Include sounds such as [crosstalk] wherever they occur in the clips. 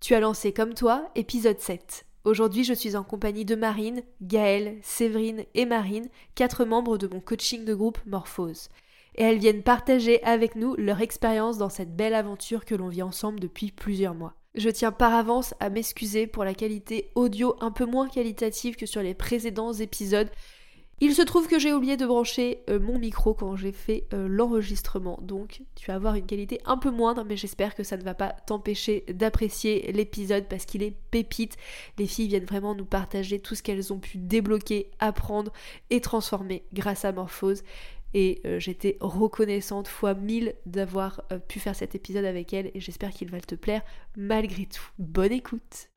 Tu as lancé comme toi, épisode 7. Aujourd'hui, je suis en compagnie de Marine, Gaëlle, Séverine et Marine, quatre membres de mon coaching de groupe Morphose. Et elles viennent partager avec nous leur expérience dans cette belle aventure que l'on vit ensemble depuis plusieurs mois. Je tiens par avance à m'excuser pour la qualité audio un peu moins qualitative que sur les précédents épisodes. Il se trouve que j'ai oublié de brancher euh, mon micro quand j'ai fait euh, l'enregistrement, donc tu vas avoir une qualité un peu moindre, mais j'espère que ça ne va pas t'empêcher d'apprécier l'épisode parce qu'il est pépite. Les filles viennent vraiment nous partager tout ce qu'elles ont pu débloquer, apprendre et transformer grâce à Morphose. Et euh, j'étais reconnaissante fois mille d'avoir pu faire cet épisode avec elles et j'espère qu'il va te plaire malgré tout. Bonne écoute!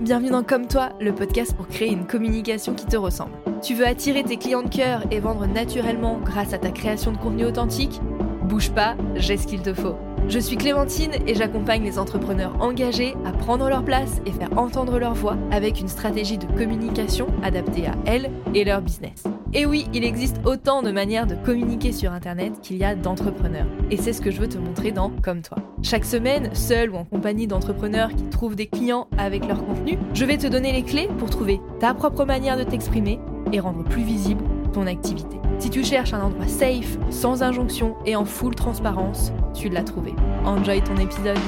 Bienvenue dans Comme toi, le podcast pour créer une communication qui te ressemble. Tu veux attirer tes clients de cœur et vendre naturellement grâce à ta création de contenu authentique? Bouge pas, j'ai ce qu'il te faut. Je suis Clémentine et j'accompagne les entrepreneurs engagés à prendre leur place et faire entendre leur voix avec une stratégie de communication adaptée à elles et leur business. Et oui, il existe autant de manières de communiquer sur Internet qu'il y a d'entrepreneurs. Et c'est ce que je veux te montrer dans Comme toi. Chaque semaine, seul ou en compagnie d'entrepreneurs qui trouvent des clients avec leur contenu, je vais te donner les clés pour trouver ta propre manière de t'exprimer et rendre plus visible ton activité. Si tu cherches un endroit safe, sans injonction et en full transparence, tu l'as trouvé. Enjoy ton épisode.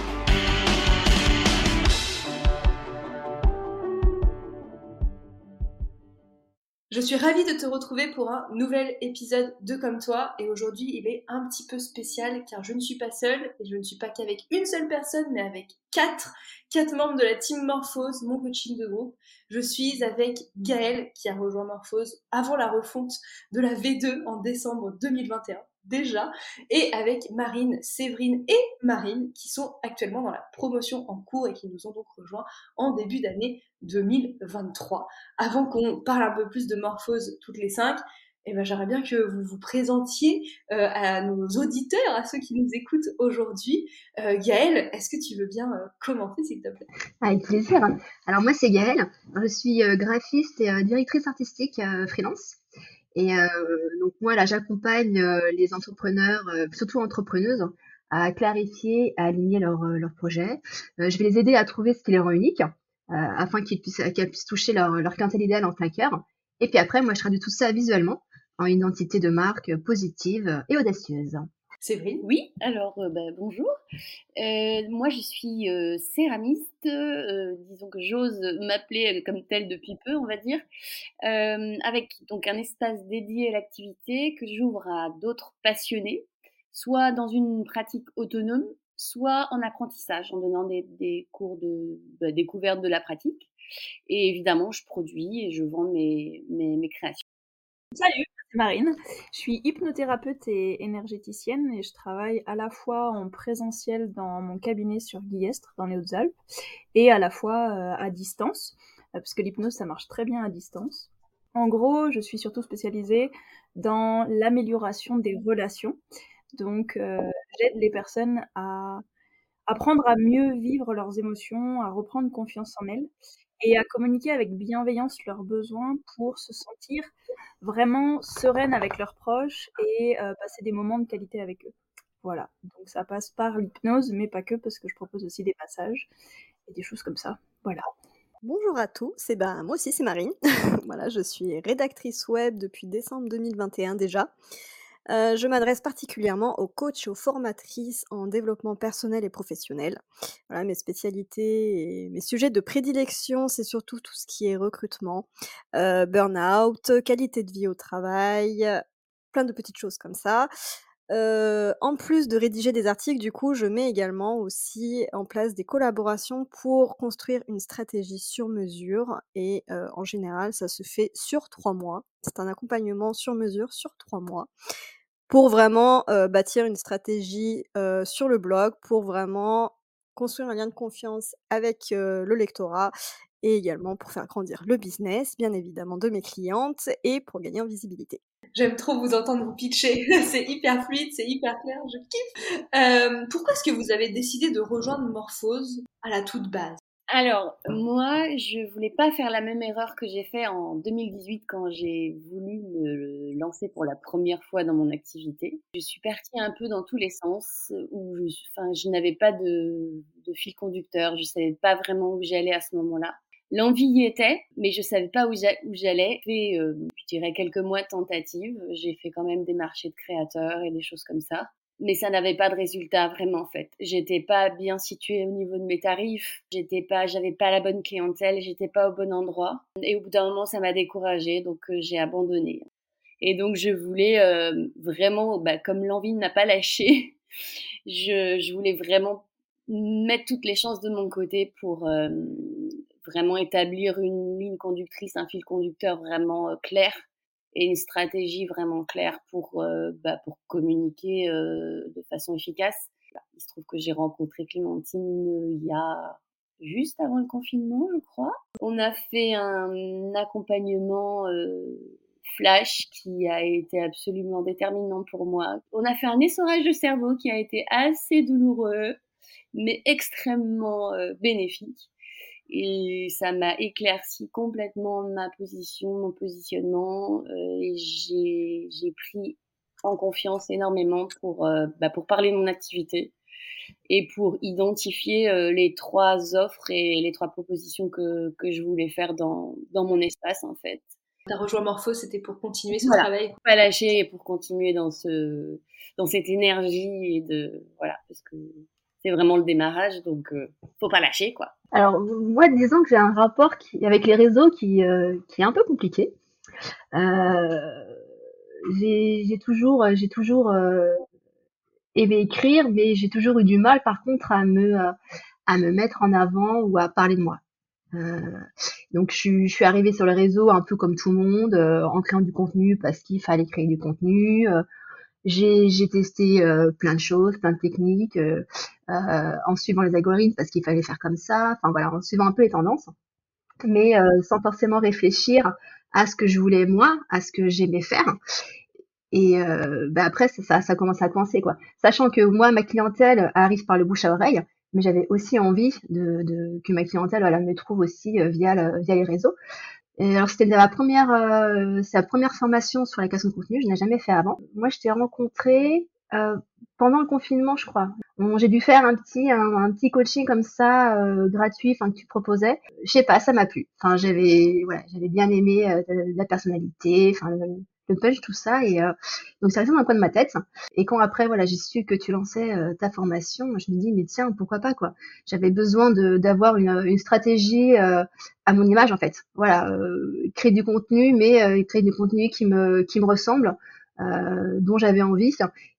Je suis ravie de te retrouver pour un nouvel épisode de Comme toi et aujourd'hui il est un petit peu spécial car je ne suis pas seule et je ne suis pas qu'avec une seule personne mais avec quatre, quatre membres de la team Morphose, mon coaching de groupe. Je suis avec Gaëlle qui a rejoint Morphose avant la refonte de la V2 en décembre 2021 déjà, et avec Marine, Séverine et Marine qui sont actuellement dans la promotion en cours et qui nous ont donc rejoints en début d'année 2023. Avant qu'on parle un peu plus de morphose toutes les cinq, eh ben, j'aimerais bien que vous vous présentiez euh, à nos auditeurs, à ceux qui nous écoutent aujourd'hui. Euh, Gaëlle, est-ce que tu veux bien euh, commenter, s'il te plaît? Avec plaisir. Alors moi, c'est Gaëlle. Je suis graphiste et directrice artistique freelance. Et euh, donc moi là, j'accompagne euh, les entrepreneurs, euh, surtout entrepreneuses, à clarifier, à aligner leurs leur projets. je vais les aider à trouver ce qui les rend uniques, afin qu'ils puissent, qu'elles puissent toucher leur, leur clientèle idéale en plein cœur. Et puis après, moi, je traduis tout ça visuellement en une identité de marque positive et audacieuse. Séverine? Oui, alors bah, bonjour. moi, je suis céramiste. disons que j'ose m'appeler comme telle depuis peu, on va dire, avec donc un espace dédié à l'activité que j'ouvre à d'autres passionnés, soit dans une pratique autonome, soit en apprentissage, en donnant des, cours de bah, découverte de la pratique. Et évidemment, je produis et je vends mes, mes, mes créations. Salut Marine. Je suis hypnothérapeute et énergéticienne et je travaille à la fois en présentiel dans mon cabinet sur Guillestre, dans les Hautes-Alpes, et à la fois euh, à distance, euh, parce que l'hypnose, ça marche très bien à distance. En gros, je suis surtout spécialisée dans l'amélioration des relations. Donc, euh, j'aide les personnes à apprendre à mieux vivre leurs émotions, à reprendre confiance en elles et à communiquer avec bienveillance leurs besoins pour se sentir vraiment sereine avec leurs proches et euh, passer des moments de qualité avec eux. Voilà, donc ça passe par l'hypnose, mais pas que, parce que je propose aussi des passages et des choses comme ça. Voilà. Bonjour à tous, c'est ben, moi aussi c'est Marine. [laughs] voilà, je suis rédactrice web depuis décembre 2021 déjà. Euh, je m'adresse particulièrement aux coachs et aux formatrices en développement personnel et professionnel. Voilà, mes spécialités et mes sujets de prédilection, c'est surtout tout ce qui est recrutement, euh, burn-out, qualité de vie au travail, plein de petites choses comme ça. En plus de rédiger des articles, du coup, je mets également aussi en place des collaborations pour construire une stratégie sur mesure. Et en général, ça se fait sur trois mois. C'est un accompagnement sur mesure sur trois mois pour vraiment bâtir une stratégie sur le blog, pour vraiment construire un lien de confiance avec le lectorat et également pour faire grandir le business, bien évidemment, de mes clientes et pour gagner en visibilité. J'aime trop vous entendre vous pitcher, [laughs] c'est hyper fluide, c'est hyper clair, je kiffe. pourquoi est-ce que vous avez décidé de rejoindre Morphose à la toute base? Alors, moi, je voulais pas faire la même erreur que j'ai fait en 2018 quand j'ai voulu me lancer pour la première fois dans mon activité. Je suis partie un peu dans tous les sens, où je, je n'avais pas de, de fil conducteur, je savais pas vraiment où j'allais à ce moment-là. L'envie y était, mais je savais pas où j'allais. J'ai fait, euh, je dirais, quelques mois de tentatives. J'ai fait quand même des marchés de créateurs et des choses comme ça mais ça n'avait pas de résultat vraiment en fait. J'étais pas bien située au niveau de mes tarifs, j'étais pas, j'avais pas la bonne clientèle, j'étais pas au bon endroit. Et au bout d'un moment, ça m'a découragée, donc euh, j'ai abandonné. Et donc je voulais euh, vraiment, bah, comme l'envie n'a pas lâché, [laughs] je, je, voulais vraiment mettre toutes les chances de mon côté pour euh, vraiment établir une ligne conductrice, un fil conducteur vraiment clair et une stratégie vraiment claire pour, euh, bah, pour communiquer euh, de façon efficace. Il se trouve que j'ai rencontré Clémentine euh, il y a juste avant le confinement, je crois. On a fait un accompagnement flash qui a été absolument déterminant pour moi. On a fait un essorage de cerveau qui a été assez douloureux, mais extrêmement bénéfique et ça m'a éclairci complètement ma position, mon positionnement euh, et j'ai pris en confiance énormément pour, euh, bah, pour parler de mon activité et pour identifier euh, les trois offres et les trois propositions que, que je voulais faire dans, dans mon espace en fait. T'as rejoint Morpho, c'était pour continuer ce travail? Pas lâcher et pour continuer dans, ce, dans cette énergie et de voilà parce que c'est vraiment le démarrage donc faut pas lâcher quoi. Alors, moi, disons que j'ai un rapport qui, avec les réseaux qui, euh, qui est un peu compliqué. Euh, j'ai toujours, j'ai toujours euh, aimé écrire, mais j'ai toujours eu du mal, par contre, à me, à me mettre en avant ou à parler de moi. Euh, donc, je je suis arrivée sur les réseaux un peu comme tout le monde, en créant du contenu parce qu'il fallait créer du contenu. J'ai testé euh, plein de choses, plein de techniques, euh, euh, en suivant les algorithmes parce qu'il fallait faire comme ça, enfin voilà, en suivant un peu les tendances, mais sans forcément réfléchir à ce que je voulais moi, à ce que j'aimais faire. Et bah après, ça, ça commence à coincer quoi. Sachant que moi, ma clientèle arrive par le bouche à oreille, mais j'avais aussi envie de, de, que ma clientèle voilà, me trouve aussi via, via les réseaux. Et alors c'était la première, euh, sa première formation sur la création de contenu. Je n'ai jamais fait avant. Moi, je t'ai rencontré euh, pendant le confinement, je crois. Bon, j'ai dû faire un petit, un, petit coaching comme ça, euh, gratuit, enfin que tu proposais. Je sais pas, ça m'a plu. Enfin, j'avais, voilà, j'avais bien aimé euh, la personnalité, enfin punch, tout ça. Et euh, donc c'est resté dans un coin de ma tête. Et quand après, voilà, j'ai su que tu lançais euh, ta formation, je me dis mais tiens, pourquoi pas quoi. J'avais besoin d'avoir une, une stratégie euh, à mon image en fait. Voilà, créer du contenu, mais créer du contenu qui me qui me ressemble, dont j'avais envie.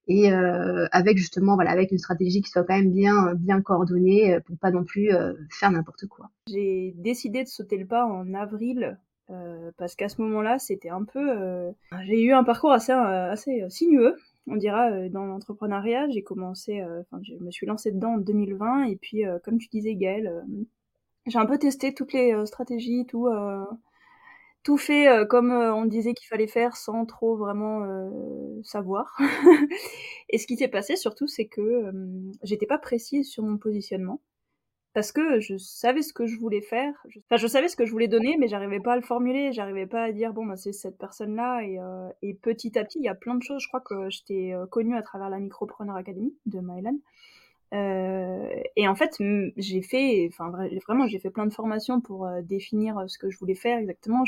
Et avec justement voilà avec une stratégie qui soit quand même bien bien coordonnée pour pas non plus faire n'importe quoi. J'ai décidé de sauter le pas en avril euh, parce qu'à ce moment-là, c'était un peu. Euh, j'ai eu un parcours assez, euh, assez sinueux, on dira, dans l'entrepreneuriat. J'ai commencé, enfin, je me suis lancée dedans en 2020, et puis, comme tu disais, Gaëlle, j'ai un peu testé toutes les stratégies, tout, tout fait comme on disait qu'il fallait faire, sans trop vraiment savoir. [laughs] et ce qui s'est passé surtout, c'est que j'étais pas précise sur mon positionnement parce que je savais ce que je voulais faire. Enfin, je savais ce que je voulais donner, mais j'arrivais pas à le formuler. J'arrivais pas à dire bon, bah, c'est cette personne-là. Et, euh, et, petit à petit, il y a plein de choses. Je crois que je t'ai euh, connue à travers la Micropreneur Academy de Mylan. Euh, et en fait, j'ai fait, enfin vraiment, j'ai fait plein de formations pour définir ce que je voulais faire exactement.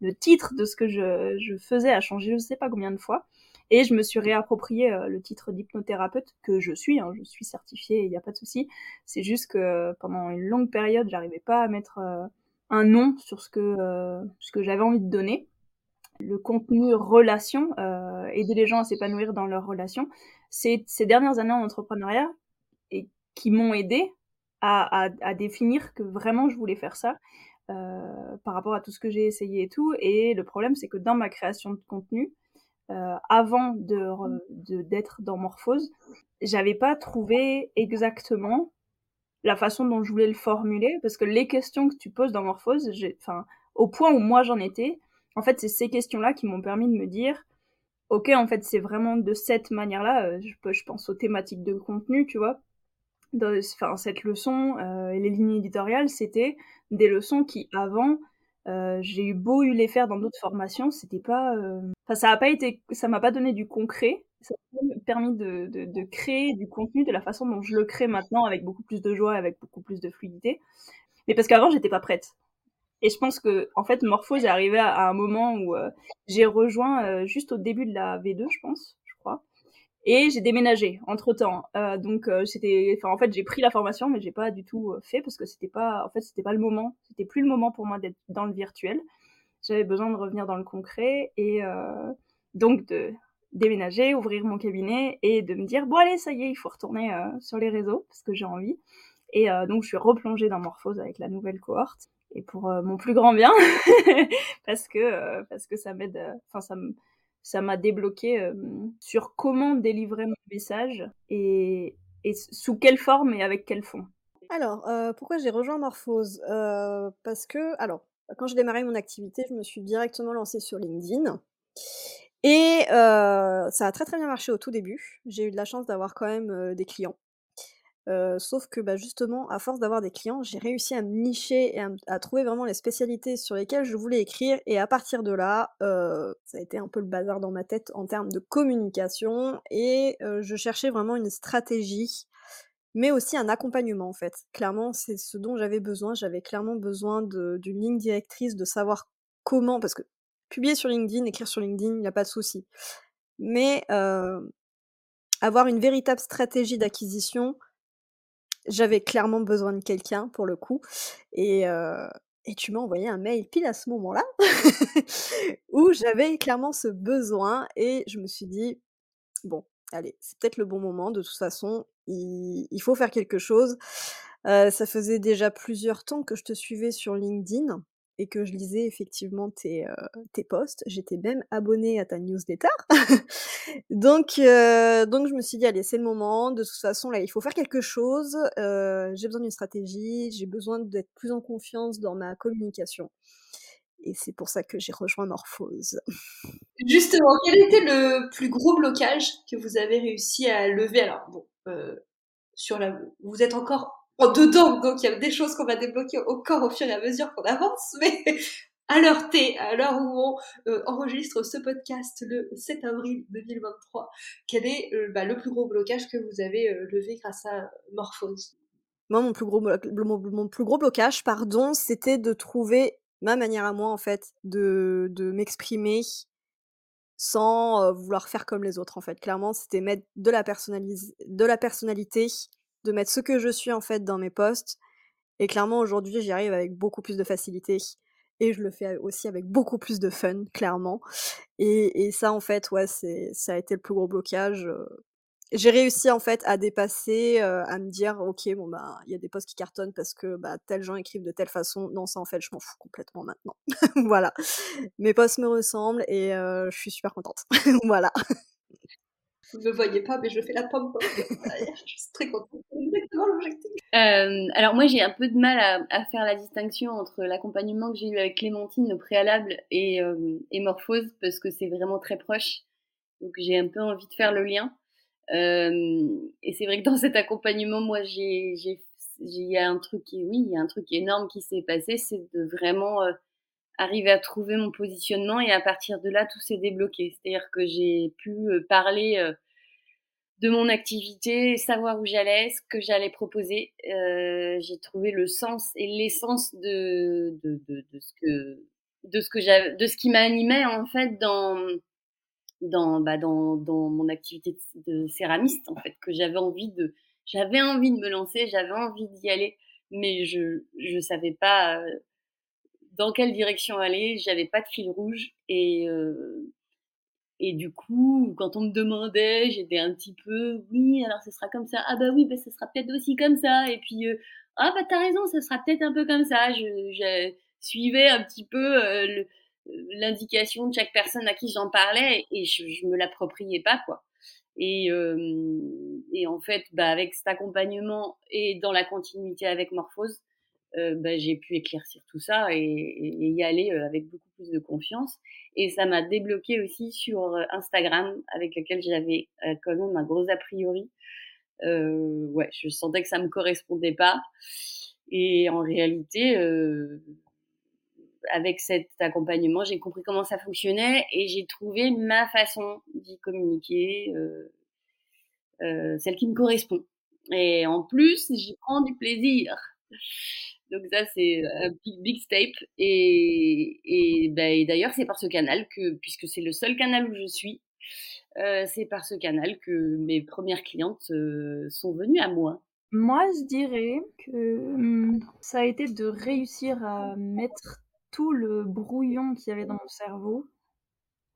Le titre de ce que je, je faisais a changé, je sais pas combien de fois. Et je me suis réapproprié euh, le titre d'hypnothérapeute que je suis, hein, je suis certifiée, il n'y a pas de souci. C'est juste que pendant une longue période, j'arrivais pas à mettre euh, un nom sur ce que, euh, que j'avais envie de donner. Le contenu relation, aider les gens à s'épanouir dans leurs relations, c'est ces dernières années en entrepreneuriat et qui m'ont aidé à, définir que vraiment je voulais faire ça. Euh, par rapport à tout ce que j'ai essayé et tout. Et le problème, c'est que dans ma création de contenu, euh, avant de d'être dans Morphose, j'avais pas trouvé exactement la façon dont je voulais le formuler parce que les questions que tu poses dans Morphose, enfin au point où moi j'en étais, en fait c'est ces questions-là qui m'ont permis de me dire ok en fait c'est vraiment de cette manière-là, euh, je, je pense aux thématiques de contenu, tu vois, enfin, cette leçon et les lignes éditoriales, c'était des leçons qui, avant, j'ai eu beau eu les faire dans d'autres formations, c'était pas, enfin, ça a pas été, ça m'a pas donné du concret. Ça m'a permis de, de, créer du contenu de la façon dont je le crée maintenant, avec beaucoup plus de joie, avec beaucoup plus de fluidité. Mais parce qu'avant, j'étais pas prête. Et je pense que, en fait, Morphose est arrivé à, un moment où j'ai rejoint juste au début de la V2, je pense, je crois. Et j'ai déménagé entre temps. Euh, donc euh, c'était, en fait j'ai pris la formation, mais j'ai pas du tout euh, fait parce que c'était pas, en fait c'était pas le moment, c'était plus le moment pour moi d'être dans le virtuel. J'avais besoin de revenir dans le concret et euh, donc de déménager, ouvrir mon cabinet et de me dire bon allez ça y est, il faut retourner euh, sur les réseaux parce que j'ai envie. Et donc je suis replongée dans Morphose avec la nouvelle cohorte et pour mon plus grand bien [laughs] parce que parce que ça m'a débloqué sur comment délivrer mon message et, sous quelle forme et avec quel fond. Alors, pourquoi j'ai rejoint Morphose? Parce que, alors, quand j'ai démarré mon activité, je me suis directement lancée sur LinkedIn. Et ça a très très bien marché au tout début. J'ai eu de la chance d'avoir quand même des clients. Sauf que bah, justement, à force d'avoir des clients, j'ai réussi à me nicher et à, trouver vraiment les spécialités sur lesquelles je voulais écrire. Et à partir de là, ça a été un peu le bazar dans ma tête en termes de communication. Et je cherchais vraiment une stratégie, mais aussi un accompagnement en fait. Clairement, c'est ce dont j'avais besoin. J'avais clairement besoin d'une ligne directrice, de savoir comment, parce que publier sur LinkedIn, écrire sur LinkedIn, il n'y a pas de souci. Mais avoir une véritable stratégie d'acquisition, j'avais clairement besoin de quelqu'un pour le coup. Et, et tu m'as envoyé un mail pile à ce moment-là [laughs] où j'avais clairement ce besoin et je me suis dit, bon, allez, c'est peut-être le bon moment. De toute façon, il, faut faire quelque chose. ça faisait déjà plusieurs temps que je te suivais sur LinkedIn et que je lisais effectivement tes, euh, tes posts. J'étais même abonnée à ta newsletter. [laughs] donc, euh, donc je me suis dit, allez, c'est le moment. De toute façon, là, il faut faire quelque chose. Euh, j'ai besoin d'une stratégie. J'ai besoin d'être plus en confiance dans ma communication. Et c'est pour ça que j'ai rejoint Morphose. Justement, quel était le plus gros blocage que vous avez réussi à lever? Alors, bon, sur la... vous êtes encore en dedans. Donc il y a des choses qu'on va débloquer au corps au fur et à mesure qu'on avance. Mais [laughs] à l'heure T, à l'heure où on euh, enregistre ce podcast le 7 avril 2023, quel est euh, bah, le plus gros blocage que vous avez euh, levé grâce à Morphose? Moi, mon plus gros, mon, plus gros blocage, pardon, c'était de trouver ma manière à moi, en fait, de, de m'exprimer sans vouloir faire comme les autres, en fait. Clairement, c'était mettre de la, de la personnalité de mettre ce que je suis en fait dans mes posts. Et clairement aujourd'hui j'y arrive avec beaucoup plus de facilité. Et je le fais aussi avec beaucoup plus de fun, clairement. Et, ça en fait, ouais, ça a été le plus gros blocage. J'ai réussi en fait à dépasser, à me dire ok bon bah il y a des posts qui cartonnent parce que bah tels gens écrivent de telle façon. Non ça en fait je m'en fous complètement maintenant. [laughs] voilà. Mes posts me ressemblent et je suis super contente. [laughs] voilà. Vous ne me voyez pas, mais je fais la pomme. je suis très contente. exactement l'objectif. Euh, alors moi, j'ai un peu de mal à, à faire la distinction entre l'accompagnement que j'ai eu avec Clémentine au préalable et, euh, et Morphose, parce que c'est vraiment très proche. Donc j'ai un peu envie de faire le lien. Euh, et c'est vrai que dans cet accompagnement, moi, j'ai, il y a un truc qui, oui, il y a un truc énorme qui s'est passé, c'est de vraiment euh, arriver à trouver mon positionnement et à partir de là, tout s'est débloqué. C'est-à-dire que j'ai pu euh, parler de mon activité, savoir où j'allais, ce que j'allais proposer. Euh, j'ai trouvé le sens et l'essence de, de, de, de, ce que de ce que j'avais, de ce qui m'animait en fait dans dans bah dans, dans mon activité de, céramiste en fait que j'avais envie de j'avais envie de me lancer, j'avais envie d'y aller, mais je je savais pas dans quelle direction aller. J'avais pas de fil rouge et euh, et du coup, quand on me demandait, j'étais un petit peu oui, alors ce sera comme ça. Ah bah oui, bah ce sera peut-être aussi comme ça. Et puis euh, ah bah t'as raison, ce sera peut-être un peu comme ça. Je, je suivais un petit peu euh, l'indication de chaque personne à qui j'en parlais et je, je me l'appropriais pas quoi. Et, euh, et en fait, bah, avec cet accompagnement et dans la continuité avec Morphose, euh, bah, j'ai pu éclaircir tout ça et, et, y aller euh, avec beaucoup plus de confiance. Et ça m'a débloqué aussi sur euh, Instagram, avec lequel j'avais quand même un gros a priori. ouais, je sentais que ça me correspondait pas. Et en réalité, avec cet accompagnement, j'ai compris comment ça fonctionnait et j'ai trouvé ma façon d'y communiquer, celle qui me correspond. Et en plus, j'y prends du plaisir. Donc ça, c'est un big, big step. Et, ben, d'ailleurs, c'est par ce canal que, puisque c'est le seul canal où je suis, euh, c'est par ce canal que mes premières clientes euh, sont venues à moi. Moi, je dirais que hum, ça a été de réussir à mettre tout le brouillon qu'il y avait dans mon cerveau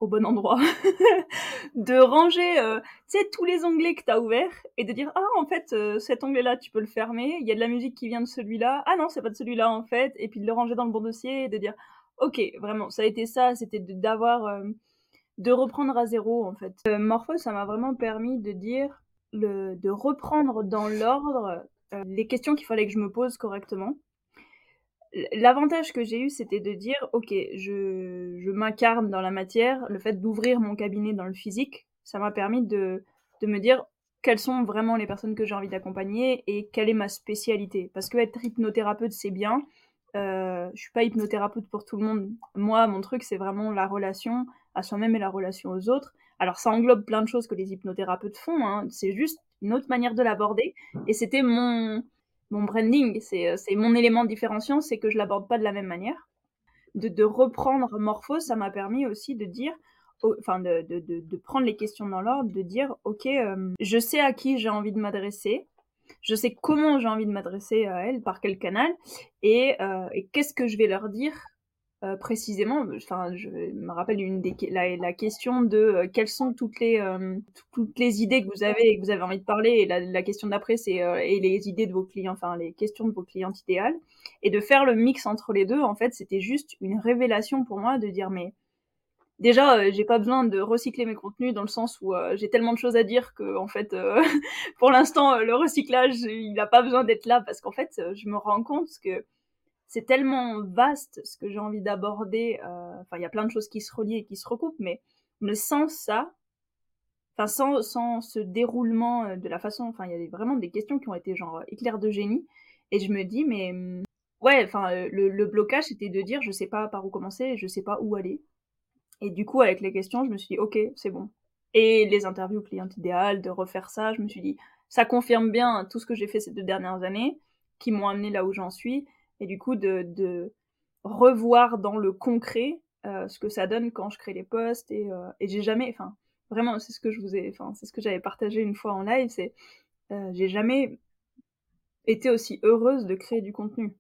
au bon endroit, [laughs] de ranger euh, tous les onglets que tu as ouverts et de dire ah en fait euh, cet onglet là tu peux le fermer, il y a de la musique qui vient de celui-là, ah non c'est pas de celui-là en fait et puis de le ranger dans le bon dossier et de dire ok vraiment ça a été ça, c'était d'avoir euh, de reprendre à zéro en fait. Morpho ça m'a vraiment permis de dire le de reprendre dans l'ordre les questions qu'il fallait que je me pose correctement L'avantage que j'ai eu, c'était de dire, ok, je, m'incarne dans la matière. Le fait d'ouvrir mon cabinet dans le physique, ça m'a permis de, de me dire quelles sont vraiment les personnes que j'ai envie d'accompagner et quelle est ma spécialité. Parce que être hypnothérapeute, c'est bien. Euh, je suis pas hypnothérapeute pour tout le monde. Moi, mon truc, c'est vraiment la relation à soi-même et la relation aux autres. Alors, ça englobe plein de choses que les hypnothérapeutes font. Hein. C'est juste une autre manière de l'aborder. Et c'était mon, mon branding, euh, c'est mon élément différenciant, c'est que je l'aborde pas de la même manière. De, de reprendre Morphose, ça m'a permis aussi de dire, enfin de, de, de, prendre les questions dans l'ordre, de dire, ok, euh, je sais à qui j'ai envie de m'adresser, je sais comment j'ai envie de m'adresser à elle, par quel canal, et, euh, et qu'est-ce que je vais leur dire euh, précisément, enfin, je me rappelle une des, la, la question de euh, quelles sont toutes les euh, toutes les idées que vous avez et que vous avez envie de parler. Et la, la question d'après, c'est et les idées de vos clients, enfin les questions de vos clients idéales, et de faire le mix entre les deux. En fait, c'était juste une révélation pour moi de dire mais déjà j'ai pas besoin de recycler mes contenus dans le sens où j'ai tellement de choses à dire que en fait [laughs] pour l'instant le recyclage il n'a pas besoin d'être là parce qu'en fait je me rends compte que c'est tellement vaste ce que j'ai envie d'aborder. Euh, enfin, il y a plein de choses qui se relient et qui se recoupent, mais, sans ça, enfin, sans, sans ce déroulement euh, de la façon, enfin, il y a vraiment des questions qui ont été genre éclair de génie. Et je me dis, mais hum, ouais, enfin, euh, le, blocage, c'était de dire, je sais pas par où commencer, je sais pas où aller. Et du coup, avec les questions, je me suis dit, ok, c'est bon. Et les interviews client idéal, de refaire ça, je me suis dit, ça confirme bien tout ce que j'ai fait ces deux dernières années, qui m'ont amené là où j'en suis et du coup de, revoir dans le concret euh, ce que ça donne quand je crée les posts et, euh, et j'ai jamais enfin vraiment c'est ce que je vous ai enfin c'est ce que j'avais partagé une fois en live c'est euh, j'ai jamais été aussi heureuse de créer du contenu.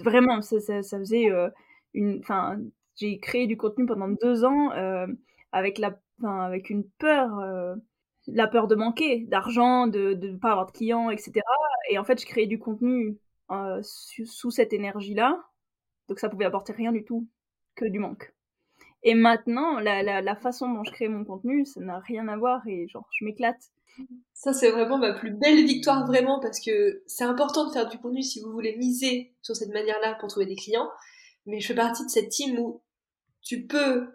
Vraiment ça, ça, faisait une enfin j'ai créé du contenu pendant deux ans avec la avec une peur la peur de manquer d'argent de ne pas avoir de clients etc et en fait je créais du contenu euh, sous cette énergie-là. Donc ça pouvait apporter rien du tout, que du manque. Et maintenant, la, la, la façon dont je crée mon contenu, ça n'a rien à voir et genre, je m'éclate. Ça, c'est vraiment ma plus belle victoire, vraiment, parce que c'est important de faire du contenu si vous voulez miser sur cette manière-là pour trouver des clients. Mais je fais partie de cette team où tu peux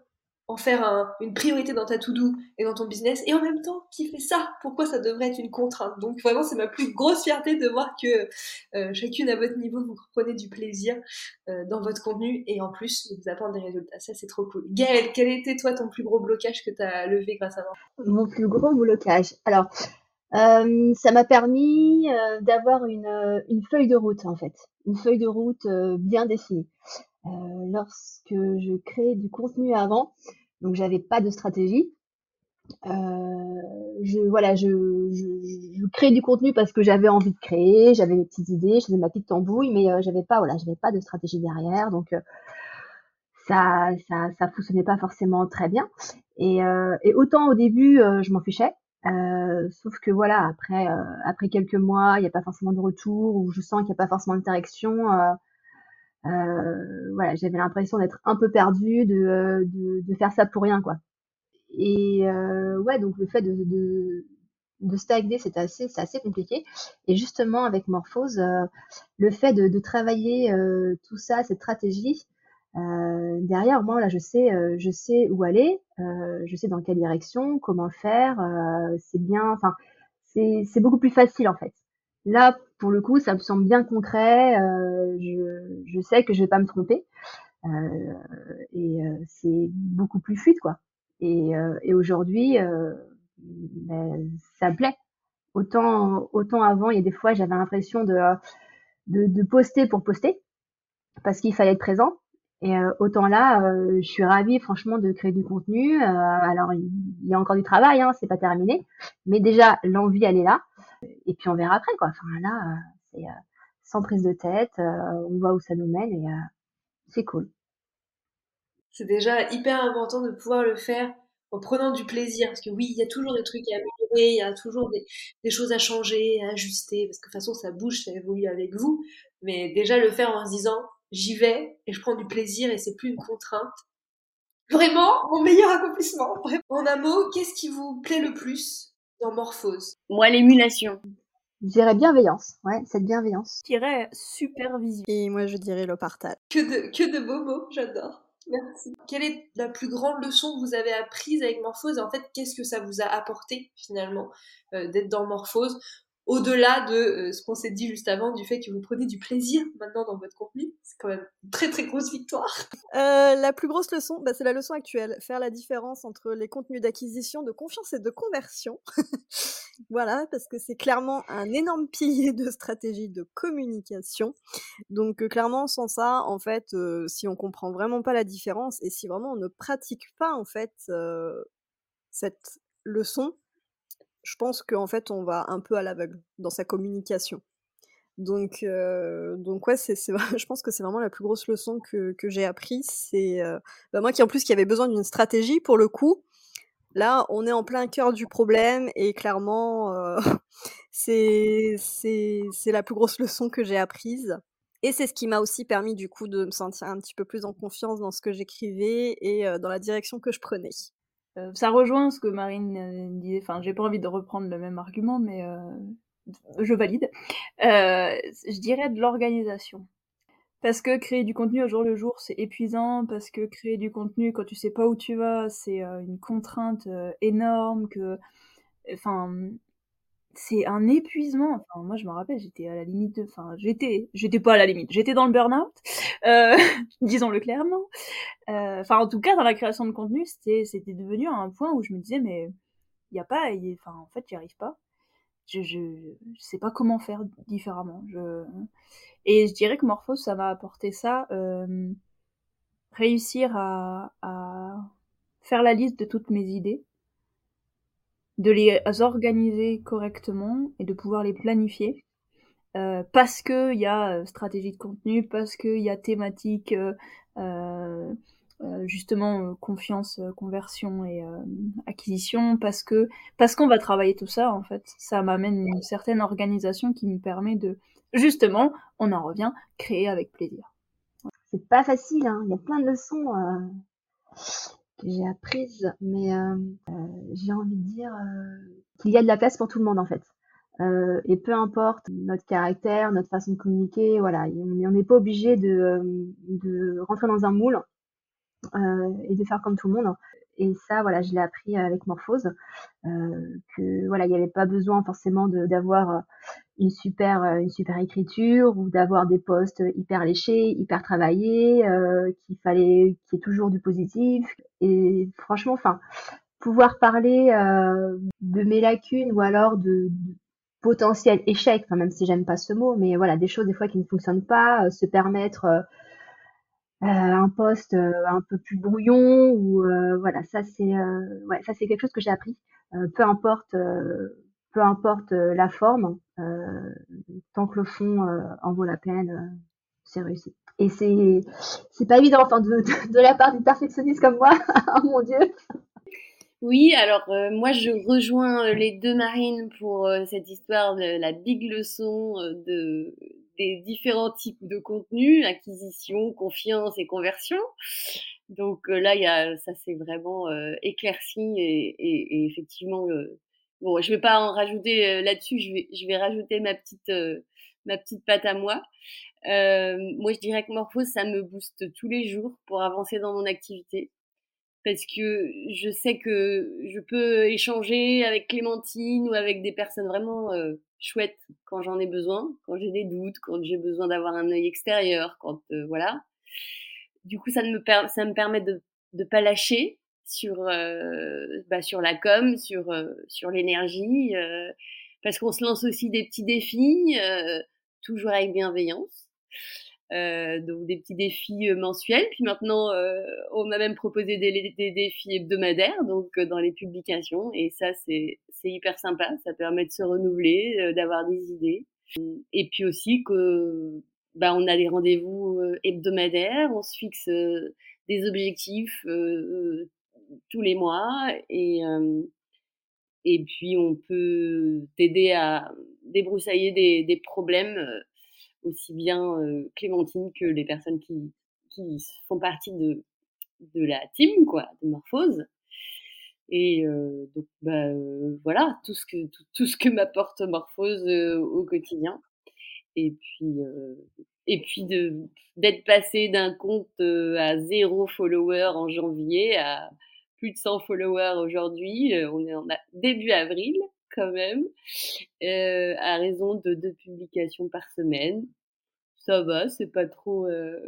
en faire un, une priorité dans ta to-do et dans ton business, et en même temps, qui fait ça Pourquoi ça devrait être une contrainte? Donc vraiment, c'est ma plus grosse fierté de voir que euh, chacune à votre niveau, vous prenez du plaisir euh, dans votre contenu, et en plus, vous apporte des résultats. Ça, c'est trop cool. Gaëlle, quel était toi ton plus gros blocage que tu as levé grâce à moi? Mon plus gros blocage Alors, euh, ça m'a permis d'avoir une, une feuille de route, en fait. Une feuille de route bien définie. Euh, lorsque je créais du contenu avant, donc j'avais pas de stratégie. Euh, je voilà, je, je, je, créais du contenu parce que j'avais envie de créer, j'avais mes petites idées, je faisais ma petite tambouille, mais euh, j'avais pas voilà, j'avais pas de stratégie derrière, donc euh, ça, ça, ça fonctionnait pas forcément très bien. Et, euh, et autant au début, je m'en fichais, sauf que voilà, après, après quelques mois, il n'y a pas forcément de retour, ou je sens qu'il n'y a pas forcément d'interaction. Euh, voilà, j'avais l'impression d'être un peu perdue, de, euh, de, de, faire ça pour rien, quoi. Et euh, ouais, donc le fait de, de, de stagner, c'est assez, c'est assez compliqué. Et justement, avec Morphose, euh, le fait de, de travailler euh, tout ça, cette stratégie, euh, derrière, moi, là, je sais, je sais où aller, je sais dans quelle direction, comment le faire. c'est bien, enfin, c'est beaucoup plus facile en fait. Là, pour le coup, ça me semble bien concret. Euh, je, sais que je vais pas me tromper. Euh, et euh, c'est beaucoup plus fluide, quoi. Et, et aujourd'hui, ben, ça me plaît. Autant, autant avant, il y a des fois, j'avais l'impression de, de, de, poster pour poster, parce qu'il fallait être présent. Et autant là, je suis ravie, franchement, de créer du contenu. alors, il y a encore du travail, hein, c'est pas terminé, mais déjà l'envie, elle est là. Et puis on verra après, quoi. Enfin là, c'est sans prise de tête, on voit où ça nous mène et c'est cool. C'est déjà hyper important de pouvoir le faire en prenant du plaisir. Parce que oui, il y a toujours des trucs à améliorer, il y a toujours des, des, choses à changer, à ajuster, parce que de toute façon, ça bouge, ça évolue avec vous. Mais déjà le faire en se disant, j'y vais et je prends du plaisir et c'est plus une contrainte. Vraiment, mon meilleur accomplissement. En un mot, qu'est-ce qui vous plaît le plus? Dans Morphose Moi, l'émulation. Je dirais bienveillance, ouais, cette bienveillance. Je dirais supervision. Et moi, je dirais le partage. Que de, que de beaux mots, j'adore. Merci. Quelle est la plus grande leçon que vous avez apprise avec Morphose? Et en fait, qu'est-ce que ça vous a apporté finalement euh, d'être dans Morphose? Au-delà de euh, ce qu'on s'est dit juste avant, du fait que vous prenez du plaisir maintenant dans votre contenu. C'est quand même une très très grosse victoire. Euh, la plus grosse leçon, bah, c'est la leçon actuelle. Faire la différence entre les contenus d'acquisition, de confiance et de conversion. [laughs] voilà, parce que c'est clairement un énorme pilier de stratégie de communication. Donc euh, clairement, sans ça, en fait, si on comprend vraiment pas la différence et si vraiment on ne pratique pas en fait cette leçon, je pense qu'en fait, on va un peu à l'aveugle dans sa communication. Donc, euh, donc ouais, [laughs] je pense que c'est vraiment la plus grosse leçon que, j'ai apprise. C'est euh, bah moi qui en plus qui avait besoin d'une stratégie pour le coup. Là, on est en plein cœur du problème et clairement, euh, [laughs] c'est, c'est la plus grosse leçon que j'ai apprise. Et c'est ce qui m'a aussi permis du coup de me sentir un petit peu plus en confiance dans ce que j'écrivais et dans la direction que je prenais. Euh, ça rejoint ce que Marine euh, disait. Enfin, j'ai pas envie de reprendre le même argument, mais euh, je valide. je dirais de l'organisation. Parce que créer du contenu au jour le jour, c'est épuisant. Parce que créer du contenu quand tu sais pas où tu vas, c'est une contrainte énorme. Que, enfin, c'est un épuisement. Enfin, moi, je me rappelle, j'étais à la limite de. Enfin, j'étais, j'étais pas à la limite. J'étais dans le burn-out, euh, [laughs] disons-le clairement. Euh, enfin, en tout cas, dans la création de contenu, c'était, c'était devenu un point où je me disais, mais il y a pas, enfin, en fait, j'y arrive pas. Je, je, je, sais pas comment faire différemment. Je... Et je dirais que Morphos, ça m'a apporté ça. Euh, réussir à, à faire la liste de toutes mes idées de les organiser correctement et de pouvoir les planifier. Euh, parce qu'il y a euh, stratégie de contenu, parce qu'il y a thématique, euh, justement confiance, conversion et acquisition, parce que parce qu'on va travailler tout ça en fait. Ça m'amène une certaine organisation qui me permet de justement, on en revient, créer avec plaisir. C'est pas facile, hein. il y a plein de leçons j'ai apprises, mais euh, euh, j'ai envie de dire euh, qu'il y a de la place pour tout le monde en fait. Euh, et peu importe notre caractère, notre façon de communiquer, voilà, on n'est pas obligé de, de rentrer dans un moule euh, et de faire comme tout le monde. Et ça, voilà, je l'ai appris avec Morphose, euh, que voilà, il n'y avait pas besoin forcément d'avoir une super euh, une super écriture ou d'avoir des postes hyper léchés, hyper travaillés, euh, qu'il fallait toujours du positif. Et franchement, enfin, pouvoir parler euh, de mes lacunes ou alors de, potentiel échec, même si j'aime pas ce mot, mais voilà, des choses des fois qui ne fonctionnent pas, euh, se permettre un poste un peu plus brouillon ou voilà, ça c'est ouais, ça c'est quelque chose que j'ai appris. peu importe peu importe la forme, tant que le fond euh, en vaut la peine, c'est réussi. Et c'est pas évident, enfin de, la part d'une perfectionniste comme moi, [laughs] oh mon dieu. Oui, alors moi je rejoins les deux marines pour cette histoire de la big leçon de des différents types de contenus, acquisition, confiance et conversion. Donc là, ça c'est vraiment éclairci et effectivement Bon, je vais pas en rajouter euh, là-dessus. Je vais, je vais rajouter ma petite, euh, ma petite patte à moi. Euh, moi, je dirais que Morphose, ça me booste tous les jours pour avancer dans mon activité. parce que je sais que je peux échanger avec Clémentine ou avec des personnes vraiment euh, chouettes quand j'en ai besoin, quand j'ai des doutes, quand j'ai besoin d'avoir un œil extérieur, quand euh, voilà. Du coup, ça me, ça me permet de ne pas lâcher sur, euh, bah, sur la com, sur, sur l'énergie, parce qu'on se lance aussi des petits défis, toujours avec bienveillance. Euh, donc des petits défis euh, mensuels. Puis maintenant, euh, on m'a même proposé des, des, défis hebdomadaires, donc euh, dans les publications. Et ça, c'est hyper sympa. Ça permet de se renouveler, euh, d'avoir des idées. Et puis aussi que bah, on a des rendez-vous hebdomadaires, on se fixe des objectifs tous les mois et puis on peut t'aider à débroussailler des, des problèmes aussi bien Clémentine que les personnes qui, qui font partie de, la team, quoi, de Morphose. Et donc, bah, voilà, tout ce que, tout, m'apporte Morphose au quotidien. Et puis, et puis de, d'être passé d'un compte à zéro follower en janvier à plus de 100 followers aujourd'hui. on est en début avril quand même, euh, à raison de deux publications par semaine. Ça va, c'est pas trop. Euh...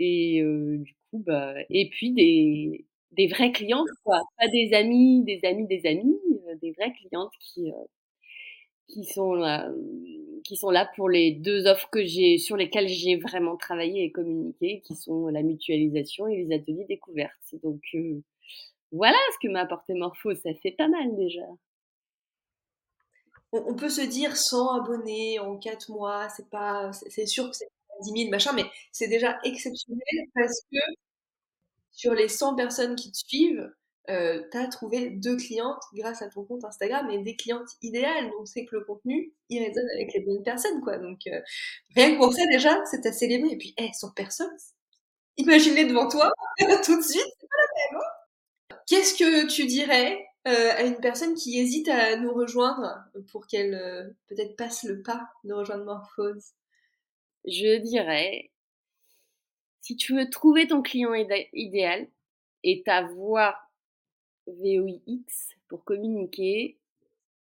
Et euh, du coup, bah, et puis des, des vraies clientes, quoi. Pas des amis, des amis, des amis, euh, des vraies clientes qui, euh, qui sont là, qui sont là pour les deux offres que j'ai, sur lesquelles j'ai vraiment travaillé et communiqué, qui sont la mutualisation et les ateliers découvertes. Donc, euh, voilà ce que m'a apporté Morpho, ça fait pas mal déjà on, peut se dire 100 abonnés en 4 mois, c'est pas, c'est sûr que c'est 10 000 machin, mais c'est déjà exceptionnel parce que sur les 100 personnes qui te suivent, euh, tu as trouvé deux clientes grâce à ton compte Instagram et des clientes idéales. Donc c'est que le contenu, il résonne avec les bonnes personnes, quoi. Donc euh, rien que pour ça déjà, c'est à célébrer. Et puis, hey, 100 personnes, imaginez devant toi [laughs] tout de suite, c'est pas la même. Hein Qu'est-ce que tu dirais euh, à une personne qui hésite à nous rejoindre pour qu'elle euh, peut-être passe le pas de rejoindre Morphose? Je dirais, si tu veux trouver ton client idéal et ta voix VOIX pour communiquer,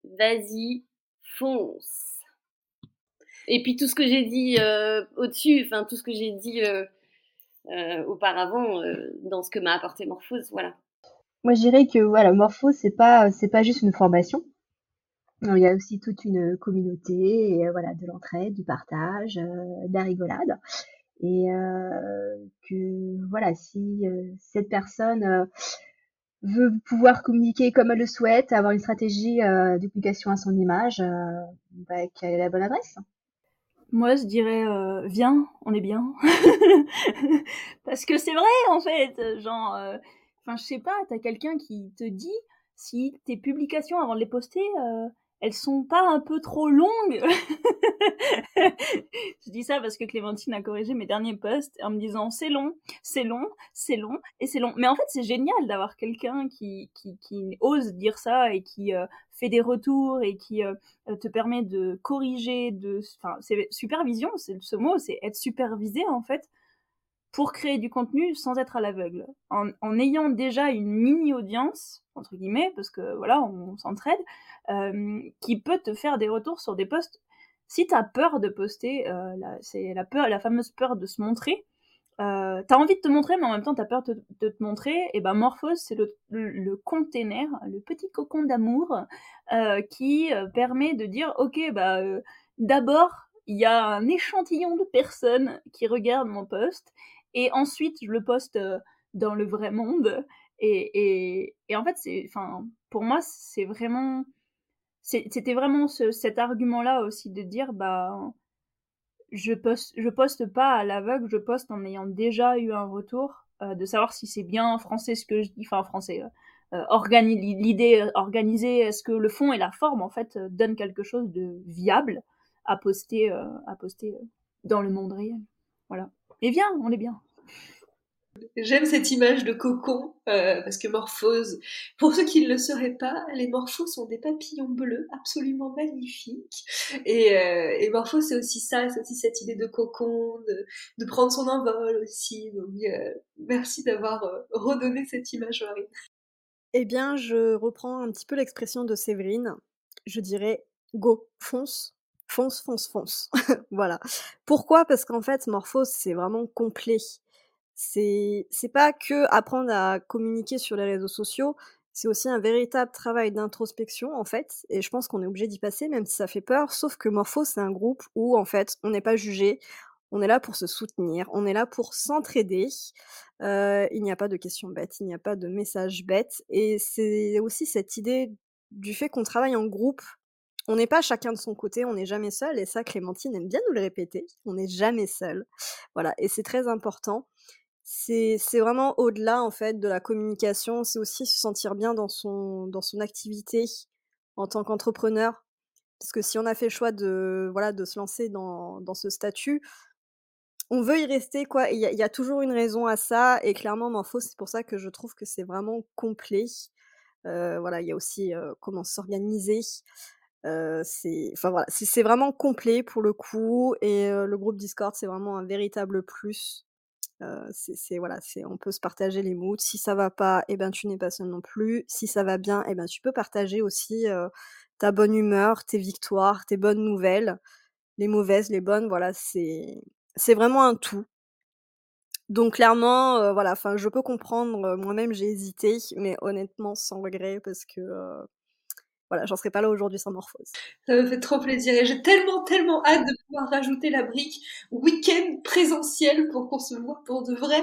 vas-y, fonce. Et puis tout ce que j'ai dit euh, au-dessus, enfin tout ce que j'ai dit auparavant dans ce que m'a apporté Morphose, voilà. Moi, je dirais que voilà, Morpho, c'est pas c'est pas juste une formation. Il y a aussi toute une communauté, et, euh, voilà, de l'entraide, du partage, euh, de la rigolade, et euh, que voilà, si cette personne veut pouvoir communiquer comme elle le souhaite, avoir une stratégie de à son image, bah, quelle est la bonne adresse moi, je dirais, viens, on est bien. [laughs] Parce que c'est vrai, en fait, genre, Enfin, je sais pas, t'as quelqu'un qui te dit si tes publications avant de les poster, euh, elles sont pas un peu trop longues. [laughs] je dis ça parce que Clémentine a corrigé mes derniers posts en me disant c'est long, c'est long, c'est long et c'est long. Mais en fait, c'est génial d'avoir quelqu'un qui, ose dire ça et qui euh, fait des retours et qui euh, te permet de corriger, de, enfin, c'est supervision, c'est ce mot, c'est être supervisé en fait pour créer du contenu sans être à l'aveugle, en, ayant déjà une mini audience entre guillemets, parce que voilà, on, s'entraide, euh, qui peut te faire des retours sur des posts. Si t'as peur de poster, euh, c'est la peur, la fameuse peur de se montrer. Euh, t'as envie de te montrer, mais en même temps t'as peur de, te montrer. Et ben Morphose, c'est le, le, le, container, le petit cocon d'amour euh, qui permet de dire, ok, bah d'abord il y a un échantillon de personnes qui regardent mon post et ensuite je le poste dans le vrai monde. Et, en fait, c'est, enfin, pour moi, c'est vraiment, c'était vraiment ce, cet argument-là aussi de dire, bah, je poste, je poste pas à l'aveugle, je poste en ayant déjà eu un retour, de savoir si c'est bien français ce que je dis, enfin français, euh l'idée organisée, est-ce que le fond et la forme en fait donnent quelque chose de viable à poster, à poster dans le monde réel. Voilà. Et viens, on est bien. J'aime cette image de cocon, euh, parce que Morphose, pour ceux qui ne le sauraient pas, les Morphos sont des papillons bleus absolument magnifiques. Et, euh, et Morphose, c'est aussi ça, c'est aussi cette idée de cocon, de, de prendre son envol aussi. Donc, euh, merci d'avoir euh, redonné cette image, Marie. Eh bien, je reprends un petit peu l'expression de Séverine. Je dirais go, fonce, fonce, fonce, fonce. [laughs] voilà. Pourquoi? Parce qu'en fait, Morphose, c'est vraiment complet. C'est c'est pas que apprendre à communiquer sur les réseaux sociaux, c'est aussi un véritable travail d'introspection en fait, et je pense qu'on est obligé d'y passer même si ça fait peur, sauf que Morpho c'est un groupe où en fait on n'est pas jugé, on est là pour se soutenir, on est là pour s'entraider. Euh, il n'y a pas de questions bêtes, il n'y a pas de messages bêtes, et c'est aussi cette idée du fait qu'on travaille en groupe. On n'est pas chacun de son côté, on n'est jamais seul, et ça Clémentine aime bien nous le répéter, on n'est jamais seul. Voilà, et c'est très important. C'est vraiment au-delà, en fait, de la communication, c'est aussi se sentir bien dans son dans son activité en tant qu'entrepreneur. Parce que si on a fait le choix de voilà, de se lancer dans dans ce statut, on veut y rester quoi. Il y a, y a, toujours une raison à ça et clairement Morpho c'est pour ça que je trouve que c'est vraiment complet. Euh, voilà, il y a aussi euh, comment s'organiser. Euh, c'est enfin voilà, c'est vraiment complet pour le coup et le groupe Discord c'est vraiment un véritable plus c'est voilà, c'est on peut se partager les moods. Si ça va pas, et eh ben tu n'es pas seul non plus. Si ça va bien, et eh ben tu peux partager aussi ta bonne humeur, tes victoires, tes bonnes nouvelles, les mauvaises, les bonnes. Voilà, c'est c'est vraiment un tout. Donc clairement, voilà, enfin je peux comprendre. Moi-même j'ai hésité, mais honnêtement sans regret parce que voilà, j'en serais pas là aujourd'hui sans Morphose. Ça me fait trop plaisir et j'ai tellement, tellement hâte de pouvoir rajouter la brique week-end présentiel pour qu'on se voit pour de vrai.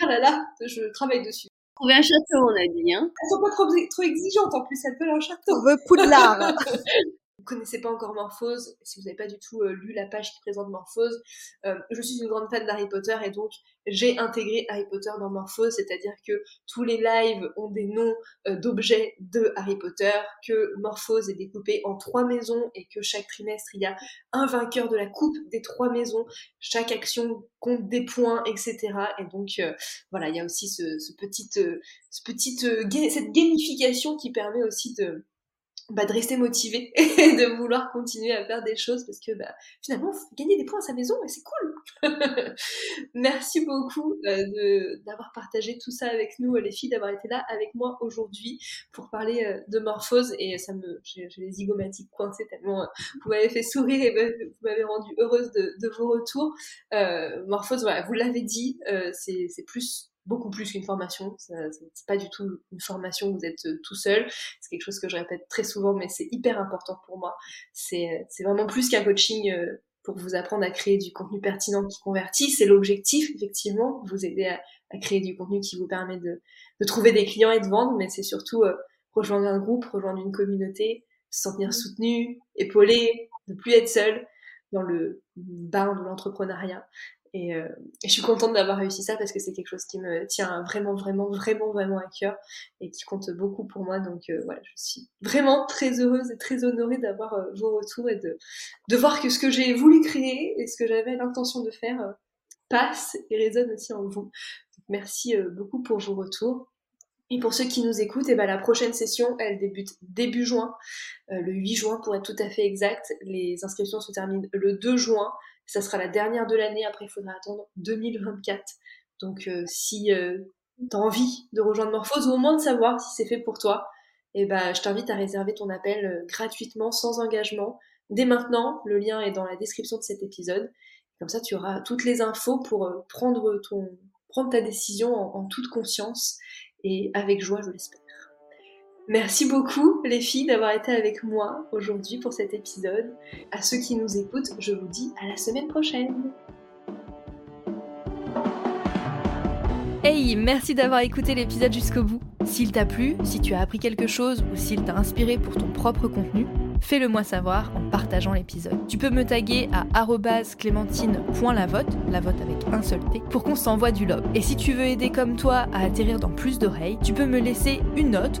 Ah là là, je travaille dessus. Trouver un château, on a dit, hein. Elles sont pas trop, trop exigeantes en plus, elles veulent un château. On veut Poudlard. [laughs] vous connaissez pas encore Morphose, si vous n'avez pas du tout euh, lu la page qui présente Morphose, euh, je suis une grande fan d'Harry Potter et donc j'ai intégré Harry Potter dans Morphose, c'est-à-dire que tous les lives ont des noms euh, d'objets de Harry Potter, que Morphose est découpé en trois maisons et que chaque trimestre il y a un vainqueur de la coupe des trois maisons, chaque action compte des points, etc. Et donc voilà, il y a aussi ce, ce petit, ce petite, cette gamification qui permet aussi de bah, de rester motivé [laughs] et de vouloir continuer à faire des choses parce que bah, finalement, gagner des points à sa maison, mais c'est cool. [laughs] Merci beaucoup euh, d'avoir partagé tout ça avec nous, les filles, d'avoir été là avec moi aujourd'hui pour parler euh, de morphose et ça me, j'ai les zygomatiques coincés tellement euh, vous m'avez fait sourire et vous m'avez rendu heureuse de, de vos retours. Euh, morphose, voilà, vous l'avez dit, c'est plus beaucoup plus qu'une formation. C'est pas du tout une formation où vous êtes euh, tout seul. C'est quelque chose que je répète très souvent, mais c'est hyper important pour moi. C'est vraiment plus qu'un coaching euh, pour vous apprendre à créer du contenu pertinent qui convertit. C'est l'objectif, effectivement, vous aider à, créer du contenu qui vous permet de, trouver des clients et de vendre, mais c'est surtout euh, rejoindre un groupe, rejoindre une communauté, se sentir soutenu, épaulé, ne plus être seul dans le bain de l'entrepreneuriat. Et, euh, et, je suis contente d'avoir réussi ça parce que c'est quelque chose qui me tient vraiment, vraiment, vraiment, vraiment à cœur et qui compte beaucoup pour moi. Donc euh, voilà, je suis vraiment très heureuse et très honorée d'avoir euh, vos retours et de, de voir que ce que j'ai voulu créer et ce que j'avais l'intention de faire passe et résonne aussi en vous. Merci beaucoup pour vos retours. Et pour ceux qui nous écoutent, eh ben la prochaine session, elle débute début juin, le 8 juin pour être tout à fait exact. Les inscriptions se terminent le 2 juin ça sera la dernière de l'année. Après, il faudra attendre 2024. Donc, euh, si euh, envie de rejoindre Morphose au moins de savoir si c'est fait pour toi, eh ben, je t'invite à réserver ton appel euh, gratuitement, sans engagement. Dès maintenant, le lien est dans la description de cet épisode. Comme ça, tu auras toutes les infos pour prendre, ton, prendre ta décision en toute conscience et avec joie, je l'espère. Merci beaucoup les filles d'avoir été avec moi aujourd'hui pour cet épisode. À ceux qui nous écoutent, je vous dis à la semaine prochaine. Hey, merci d'avoir écouté l'épisode jusqu'au bout. S'il t'a plu, si tu as appris quelque chose ou s'il t'a inspiré pour ton propre contenu, Fais-le moi savoir en partageant l'épisode. Tu peux me taguer à clémentine.lavote, la vote avec un seul T, pour qu'on s'envoie du love. Et si tu veux aider comme toi à atterrir dans plus d'oreilles, tu peux me laisser une note